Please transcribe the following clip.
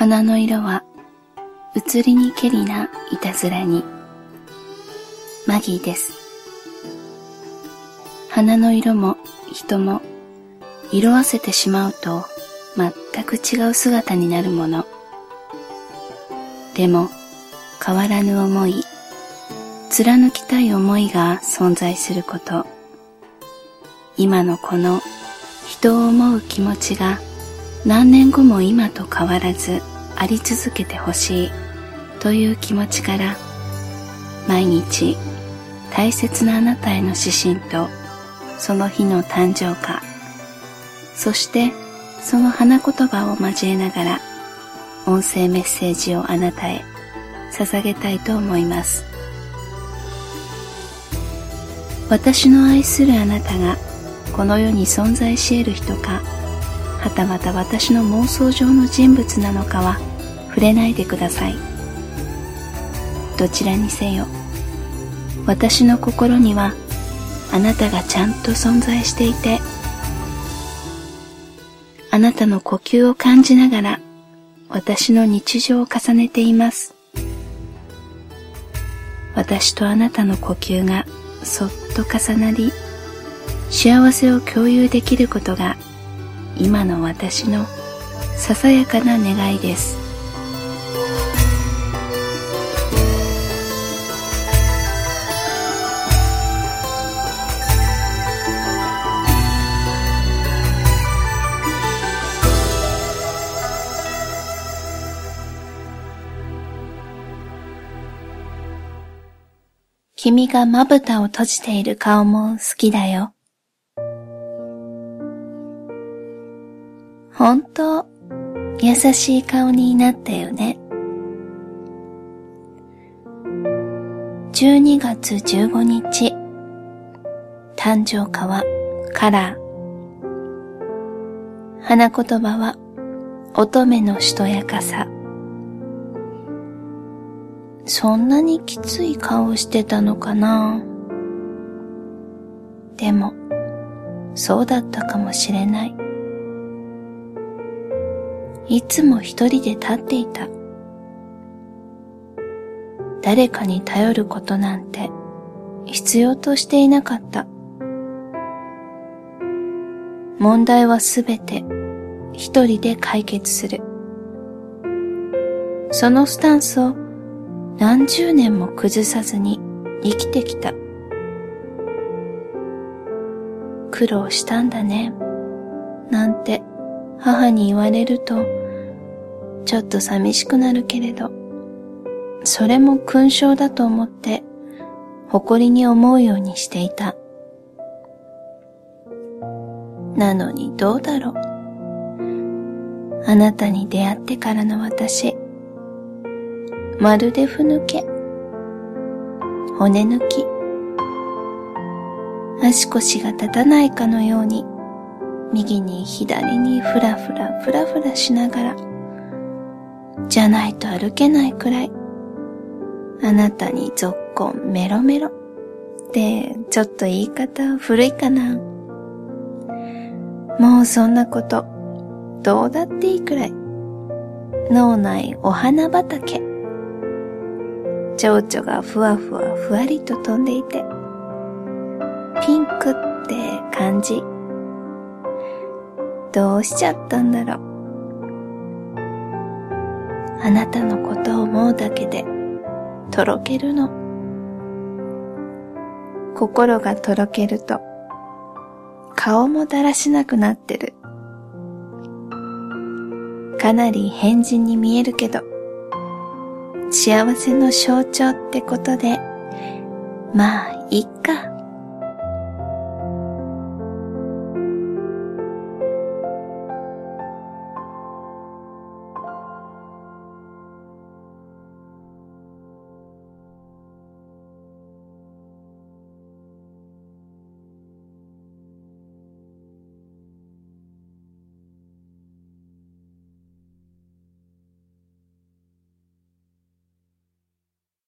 花の色は移りにけりないたずらに。マギーです。花の色も人も色あせてしまうと全く違う姿になるもの。でも変わらぬ思い貫きたい思いが存在すること。今のこの人を思う気持ちが何年後も今と変わらずあり続けてほしいという気持ちから毎日大切なあなたへの指針とその日の誕生花そしてその花言葉を交えながら音声メッセージをあなたへ捧げたいと思います。私の愛するあなたがこの世に存在し得る人かはたまた私の妄想上の人物なのかは触れないでください。どちらにせよ私の心にはあなたがちゃんと存在していてあなたの呼吸を感じながら私の日常を重ねています。私とあなたの呼吸がそっと重なり幸せを共有できることが今の私のささやかな願いです君がまぶたを閉じている顔も好きだよ。本当、優しい顔になったよね。12月15日、誕生花はカラー。花言葉は乙女のしとやかさ。そんなにきつい顔してたのかなでも、そうだったかもしれない。いつも一人で立っていた。誰かに頼ることなんて必要としていなかった。問題はすべて一人で解決する。そのスタンスを何十年も崩さずに生きてきた。苦労したんだね。なんて母に言われるとちょっと寂しくなるけれど、それも勲章だと思って誇りに思うようにしていた。なのにどうだろう。あなたに出会ってからの私、まるでふぬけ、骨抜き、足腰が立たないかのように、右に左にふらふらふらふらしながら、じゃないと歩けないくらい。あなたにぞっこんメロメロ。ってちょっと言い方古いかな。もうそんなこと、どうだっていいくらい。脳内お花畑。蝶々がふわふわふわりと飛んでいて、ピンクって感じ。どうしちゃったんだろう。あなたのことを思うだけでとろけるの。心がとろけると顔もだらしなくなってる。かなり変人に見えるけど幸せの象徴ってことでまあいっか。